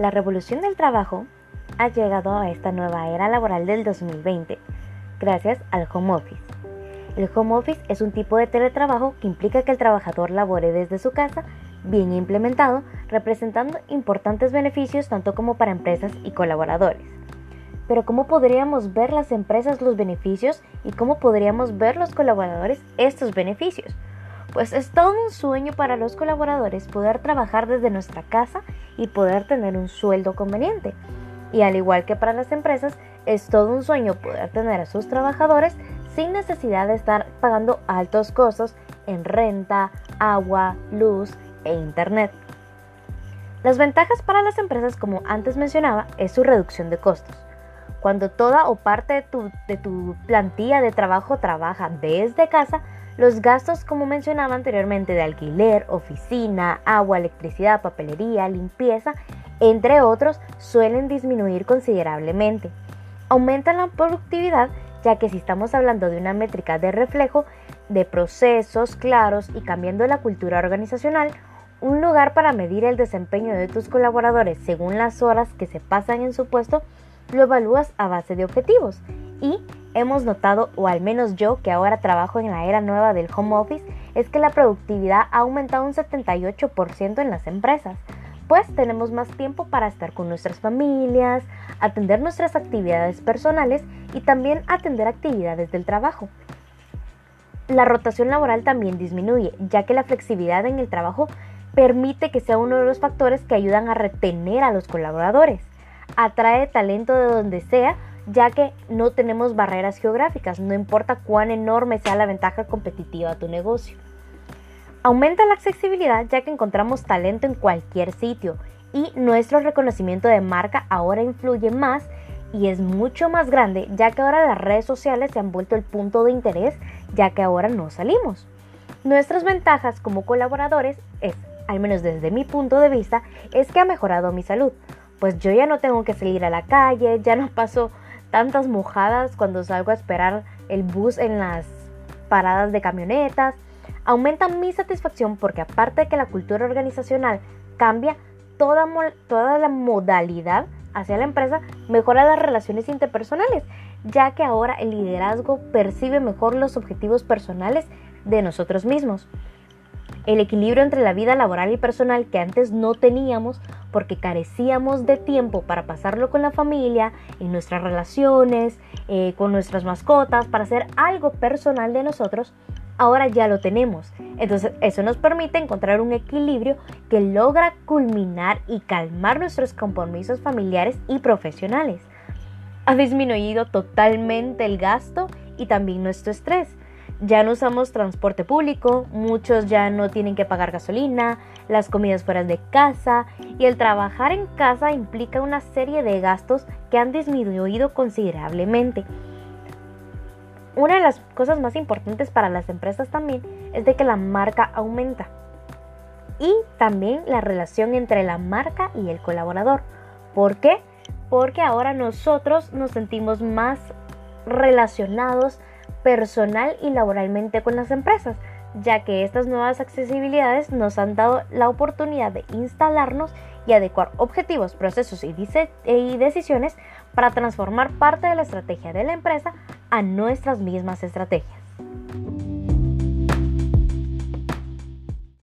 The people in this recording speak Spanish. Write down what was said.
La revolución del trabajo ha llegado a esta nueva era laboral del 2020 gracias al home office. El home office es un tipo de teletrabajo que implica que el trabajador labore desde su casa, bien implementado, representando importantes beneficios tanto como para empresas y colaboradores. Pero ¿cómo podríamos ver las empresas los beneficios y cómo podríamos ver los colaboradores estos beneficios? Pues es todo un sueño para los colaboradores poder trabajar desde nuestra casa y poder tener un sueldo conveniente. Y al igual que para las empresas, es todo un sueño poder tener a sus trabajadores sin necesidad de estar pagando altos costos en renta, agua, luz e internet. Las ventajas para las empresas, como antes mencionaba, es su reducción de costos. Cuando toda o parte de tu, de tu plantilla de trabajo trabaja desde casa, los gastos, como mencionaba anteriormente, de alquiler, oficina, agua, electricidad, papelería, limpieza, entre otros, suelen disminuir considerablemente. Aumenta la productividad, ya que si estamos hablando de una métrica de reflejo de procesos claros y cambiando la cultura organizacional, un lugar para medir el desempeño de tus colaboradores según las horas que se pasan en su puesto, lo evalúas a base de objetivos y hemos notado, o al menos yo que ahora trabajo en la era nueva del home office, es que la productividad ha aumentado un 78% en las empresas, pues tenemos más tiempo para estar con nuestras familias, atender nuestras actividades personales y también atender actividades del trabajo. La rotación laboral también disminuye, ya que la flexibilidad en el trabajo permite que sea uno de los factores que ayudan a retener a los colaboradores. Atrae talento de donde sea, ya que no tenemos barreras geográficas, no importa cuán enorme sea la ventaja competitiva de tu negocio. Aumenta la accesibilidad ya que encontramos talento en cualquier sitio y nuestro reconocimiento de marca ahora influye más y es mucho más grande ya que ahora las redes sociales se han vuelto el punto de interés ya que ahora no salimos. Nuestras ventajas como colaboradores es, al menos desde mi punto de vista, es que ha mejorado mi salud, pues yo ya no tengo que salir a la calle, ya no paso tantas mojadas cuando salgo a esperar el bus en las paradas de camionetas. Aumenta mi satisfacción porque aparte de que la cultura organizacional cambia toda, toda la modalidad hacia la empresa, mejora las relaciones interpersonales, ya que ahora el liderazgo percibe mejor los objetivos personales de nosotros mismos el equilibrio entre la vida laboral y personal que antes no teníamos porque carecíamos de tiempo para pasarlo con la familia, en nuestras relaciones, eh, con nuestras mascotas, para hacer algo personal de nosotros, ahora ya lo tenemos. Entonces eso nos permite encontrar un equilibrio que logra culminar y calmar nuestros compromisos familiares y profesionales. Ha disminuido totalmente el gasto y también nuestro estrés ya no usamos transporte público, muchos ya no tienen que pagar gasolina, las comidas fuera de casa y el trabajar en casa implica una serie de gastos que han disminuido considerablemente. Una de las cosas más importantes para las empresas también es de que la marca aumenta y también la relación entre la marca y el colaborador. ¿Por qué? Porque ahora nosotros nos sentimos más relacionados personal y laboralmente con las empresas, ya que estas nuevas accesibilidades nos han dado la oportunidad de instalarnos y adecuar objetivos, procesos y, decisiones para transformar parte de la estrategia de la empresa a nuestras mismas estrategias.